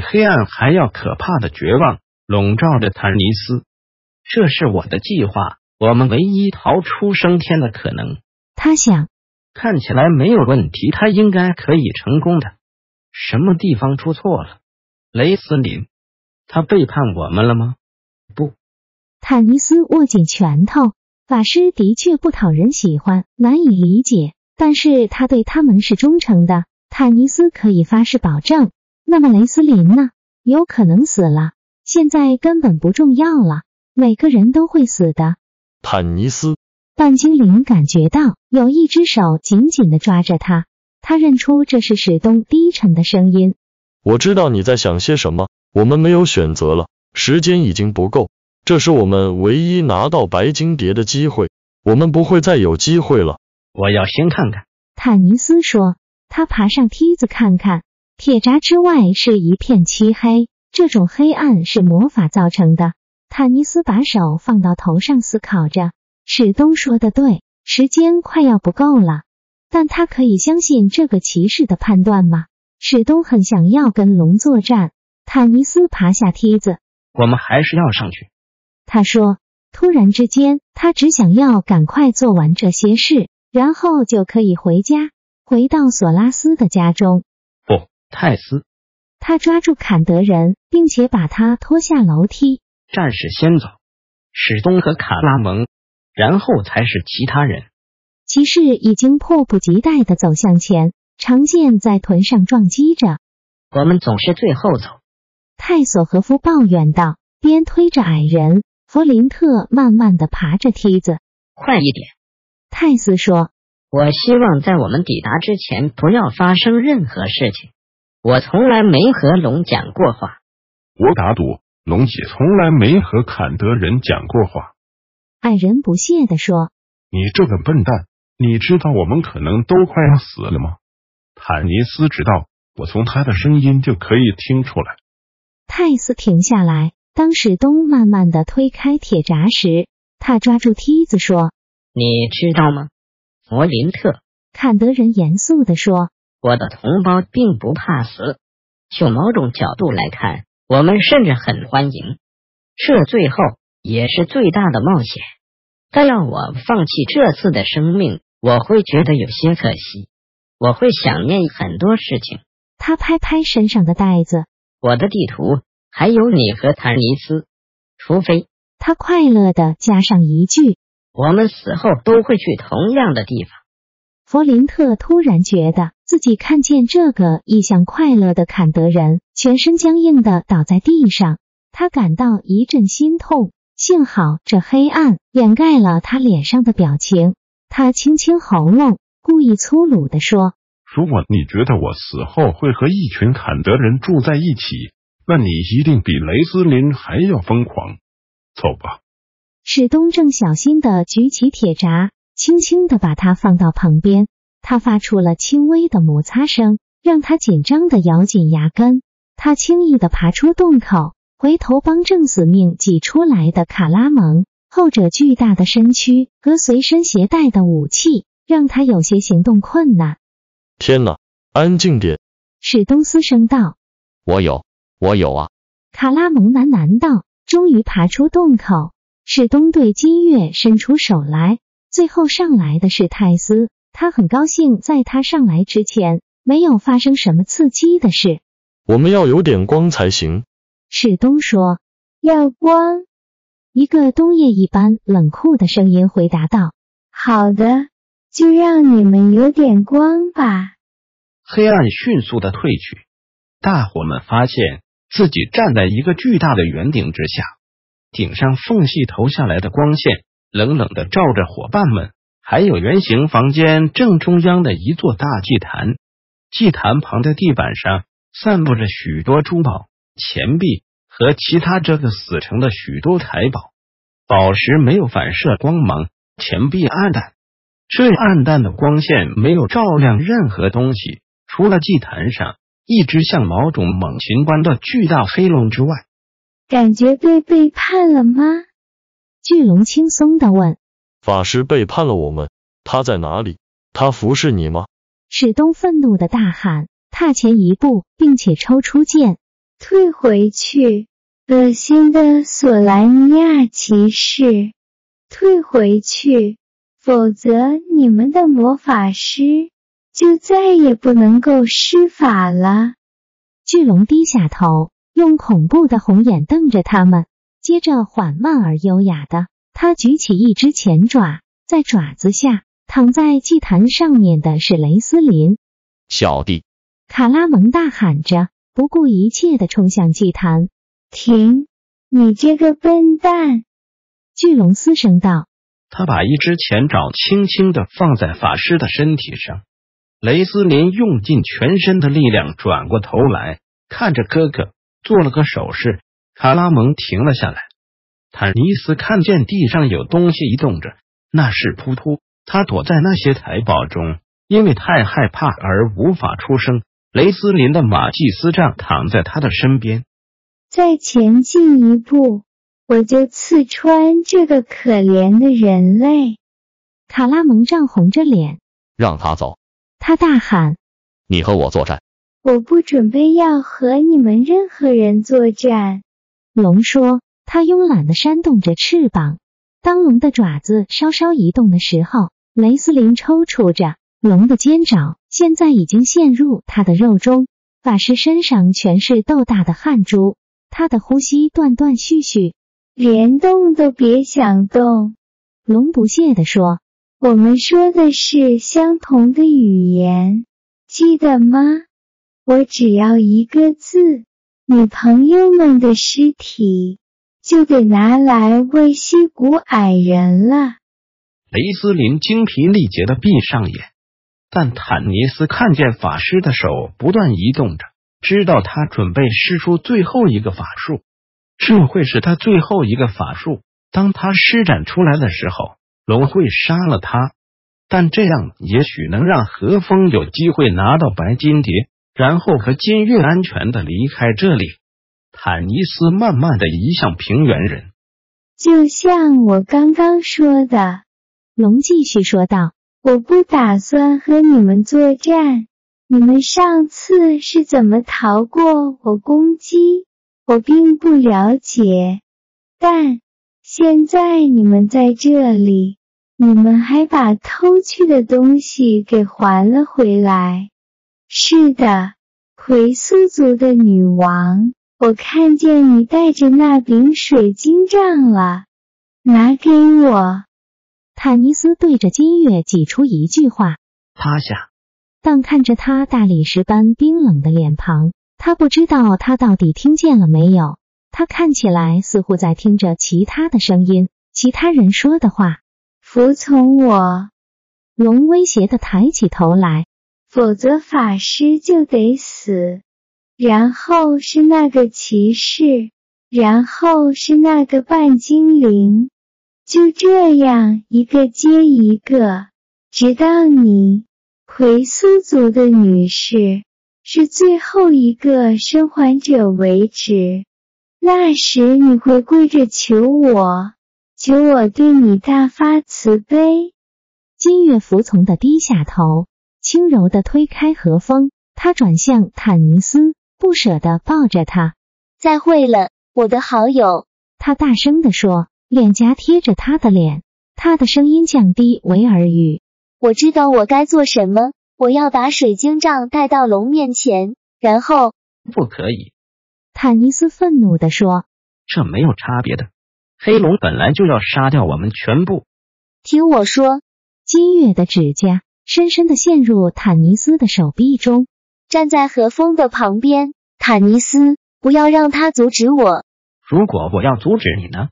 比黑暗还要可怕的绝望笼罩着坦尼斯。这是我的计划，我们唯一逃出升天的可能。他想，看起来没有问题，他应该可以成功的。什么地方出错了？雷斯林，他背叛我们了吗？不。坦尼斯握紧拳头。法师的确不讨人喜欢，难以理解，但是他对他们是忠诚的。坦尼斯可以发誓保证。那么雷斯林呢？有可能死了，现在根本不重要了。每个人都会死的。坦尼斯，半精灵感觉到有一只手紧紧的抓着他，他认出这是史东低沉的声音。我知道你在想些什么。我们没有选择了，时间已经不够，这是我们唯一拿到白金蝶的机会，我们不会再有机会了。我要先看看。坦尼斯说，他爬上梯子看看。铁闸之外是一片漆黑，这种黑暗是魔法造成的。坦尼斯把手放到头上，思考着。史东说的对，时间快要不够了。但他可以相信这个骑士的判断吗？史东很想要跟龙作战。坦尼斯爬下梯子，我们还是要上去。他说。突然之间，他只想要赶快做完这些事，然后就可以回家，回到索拉斯的家中。泰斯，他抓住坎德人，并且把他拖下楼梯。战士先走，史东和卡拉蒙，然后才是其他人。骑士已经迫不及待的走向前，长剑在臀上撞击着。我们总是最后走。泰索和夫抱怨道，边推着矮人弗林特慢慢的爬着梯子。快一点，泰斯说。我希望在我们抵达之前不要发生任何事情。我从来没和龙讲过话。我打赌，龙姐从来没和坎德人讲过话。矮人不屑地说：“你这个笨蛋，你知道我们可能都快要死了吗？”坦尼斯知道，我从他的声音就可以听出来。泰斯停下来，当史东慢慢的推开铁闸时，他抓住梯子说：“你知道吗，弗林特？”坎德人严肃地说。我的同胞并不怕死，从某种角度来看，我们甚至很欢迎。这最后也是最大的冒险。但要我放弃这次的生命，我会觉得有些可惜。我会想念很多事情。他拍拍身上的袋子，我的地图，还有你和坦尼斯。除非他快乐的加上一句：“我们死后都会去同样的地方。”弗林特突然觉得自己看见这个异向快乐的坎德人，全身僵硬的倒在地上，他感到一阵心痛。幸好这黑暗掩盖了他脸上的表情。他清清喉咙，故意粗鲁的说：“如果你觉得我死后会和一群坎德人住在一起，那你一定比雷斯林还要疯狂。走吧。”史东正小心的举起铁闸。轻轻的把它放到旁边，他发出了轻微的摩擦声，让他紧张的咬紧牙根。他轻易的爬出洞口，回头帮正死命挤出来的卡拉蒙。后者巨大的身躯和随身携带的武器，让他有些行动困难。天哪，安静点！史东斯声道。我有，我有啊！卡拉蒙喃喃道。终于爬出洞口，史东对金月伸出手来。最后上来的是泰斯，他很高兴在他上来之前没有发生什么刺激的事。我们要有点光才行。史东说：“要光。”一个冬夜一般冷酷的声音回答道：“好的，就让你们有点光吧。”黑暗迅速的退去，大伙们发现自己站在一个巨大的圆顶之下，顶上缝隙投下来的光线。冷冷的照着伙伴们，还有圆形房间正中央的一座大祭坛。祭坛旁的地板上散布着许多珠宝、钱币和其他这个死城的许多财宝。宝石没有反射光芒，钱币暗淡。这暗淡的光线没有照亮任何东西，除了祭坛上一只像某种猛禽般的巨大黑龙之外。感觉被背叛了吗？巨龙轻松的问。法师背叛了我们，他在哪里？他服侍你吗？史东愤怒的大喊，踏前一步，并且抽出剑，退回去！恶心的索兰尼亚骑士，退回去！否则，你们的魔法师就再也不能够施法了。巨龙低下头。用恐怖的红眼瞪着他们，接着缓慢而优雅的，他举起一只前爪，在爪子下躺在祭坛上面的是雷斯林。小弟，卡拉蒙大喊着，不顾一切的冲向祭坛。停！你这个笨蛋！巨龙嘶声道。他把一只前爪轻轻的放在法师的身体上。雷斯林用尽全身的力量转过头来，看着哥哥。做了个手势，卡拉蒙停了下来。坦尼斯看见地上有东西移动着，那是扑突。他躲在那些财宝中，因为太害怕而无法出声。雷斯林的马祭司杖躺在他的身边。再前进一步，我就刺穿这个可怜的人类。卡拉蒙涨红着脸，让他走！他大喊：“你和我作战！”我不准备要和你们任何人作战，龙说。他慵懒的扇动着翅膀。当龙的爪子稍稍移动的时候，雷斯林抽搐着，龙的尖爪现在已经陷入他的肉中。法师身上全是豆大的汗珠，他的呼吸断断续续，连动都别想动。龙不屑地说：“我们说的是相同的语言，记得吗？”我只要一个字，女朋友们的尸体就得拿来喂西谷矮人了。雷斯林精疲力竭的闭上眼，但坦尼斯看见法师的手不断移动着，知道他准备施出最后一个法术，这会是他最后一个法术。当他施展出来的时候，龙会杀了他，但这样也许能让何风有机会拿到白金蝶。然后和金月安全的离开这里。坦尼斯慢慢的移向平原人，就像我刚刚说的，龙继续说道：“我不打算和你们作战。你们上次是怎么逃过我攻击？我并不了解。但现在你们在这里，你们还把偷去的东西给还了回来。”是的，回苏族的女王，我看见你带着那柄水晶杖了，拿给我。坦尼斯对着金月挤出一句话：“趴下。”但看着他大理石般冰冷的脸庞，他不知道他到底听见了没有。他看起来似乎在听着其他的声音，其他人说的话。服从我，龙威胁的抬起头来。否则法师就得死，然后是那个骑士，然后是那个半精灵，就这样一个接一个，直到你回苏族的女士是最后一个生还者为止。那时你会跪着求我，求我对你大发慈悲。金月服从的低下头。轻柔的推开何风，他转向坦尼斯，不舍得抱着他。再会了，我的好友。他大声地说，脸颊贴着他的脸。他的声音降低为耳语。我知道我该做什么。我要把水晶杖带到龙面前，然后不可以。坦尼斯愤怒地说：“这没有差别的。黑龙本来就要杀掉我们全部。听我说，金月的指甲。”深深的陷入坦尼斯的手臂中，站在何风的旁边。坦尼斯，不要让他阻止我。如果我要阻止你呢？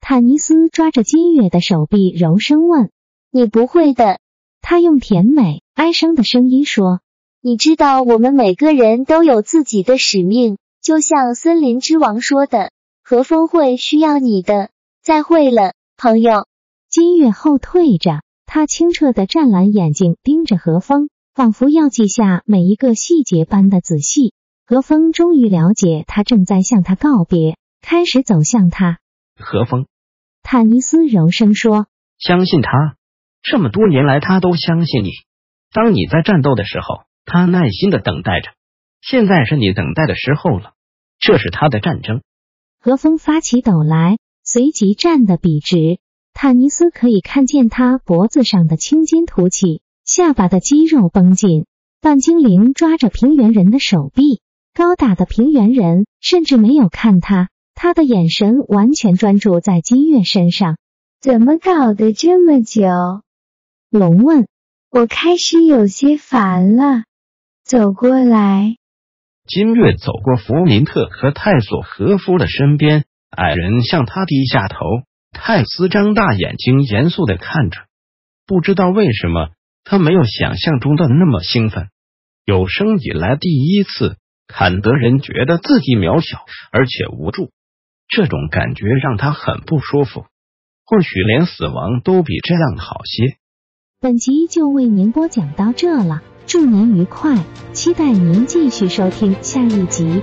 坦尼斯抓着金月的手臂，柔声问。你不会的，他用甜美哀伤的声音说。你知道，我们每个人都有自己的使命，就像森林之王说的，和风会需要你的。再会了，朋友。金月后退着，他清澈的湛蓝眼睛盯着何风，仿佛要记下每一个细节般的仔细。何风终于了解，他正在向他告别，开始走向他。何风，坦尼斯柔声说：“相信他，这么多年来，他都相信你。当你在战斗的时候。”他耐心的等待着，现在是你等待的时候了。这是他的战争。何风发起抖来，随即站得笔直。坦尼斯可以看见他脖子上的青筋凸起，下巴的肌肉绷紧。半精灵抓着平原人的手臂，高大的平原人甚至没有看他，他的眼神完全专注在金月身上。怎么搞的这么久？龙问。我开始有些烦了。走过来，金月走过弗林特和泰索和夫的身边，矮人向他低下头。泰斯张大眼睛，严肃的看着。不知道为什么，他没有想象中的那么兴奋。有生以来第一次，坎德人觉得自己渺小而且无助，这种感觉让他很不舒服。或许连死亡都比这样好些。本集就为您播讲到这了。祝您愉快，期待您继续收听下一集。